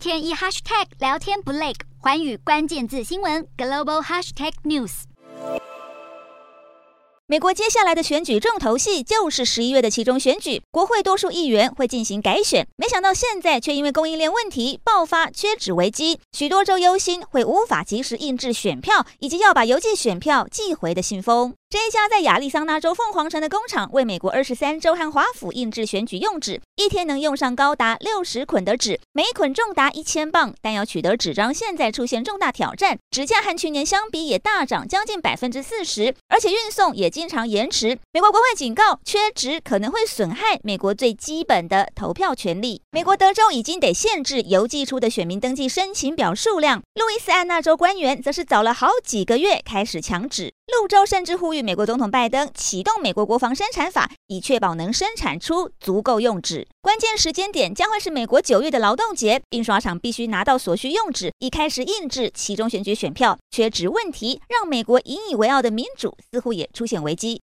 天一 hashtag 聊天不累，寰宇关键字新闻 global hashtag news。美国接下来的选举重头戏就是十一月的期中选举，国会多数议员会进行改选。没想到现在却因为供应链问题爆发缺纸危机，许多州忧心会无法及时印制选票，以及要把邮寄选票寄回的信封。这一家在亚利桑那州凤凰城的工厂，为美国二十三州和华府印制选举用纸，一天能用上高达六十捆的纸，每捆重达一千磅。但要取得纸张，现在出现重大挑战，纸价和去年相比也大涨将近百分之四十，而且运送也经常延迟。美国国会警告，缺纸可能会损害美国最基本的投票权利。美国德州已经得限制邮寄出的选民登记申请表数量，路易斯安那州官员则是早了好几个月开始抢纸。路州甚至呼吁美国总统拜登启动美国国防生产法，以确保能生产出足够用纸。关键时间点将会是美国九月的劳动节，印刷厂必须拿到所需用纸，以开始印制其中选举选票。缺纸问题让美国引以为傲的民主似乎也出现危机。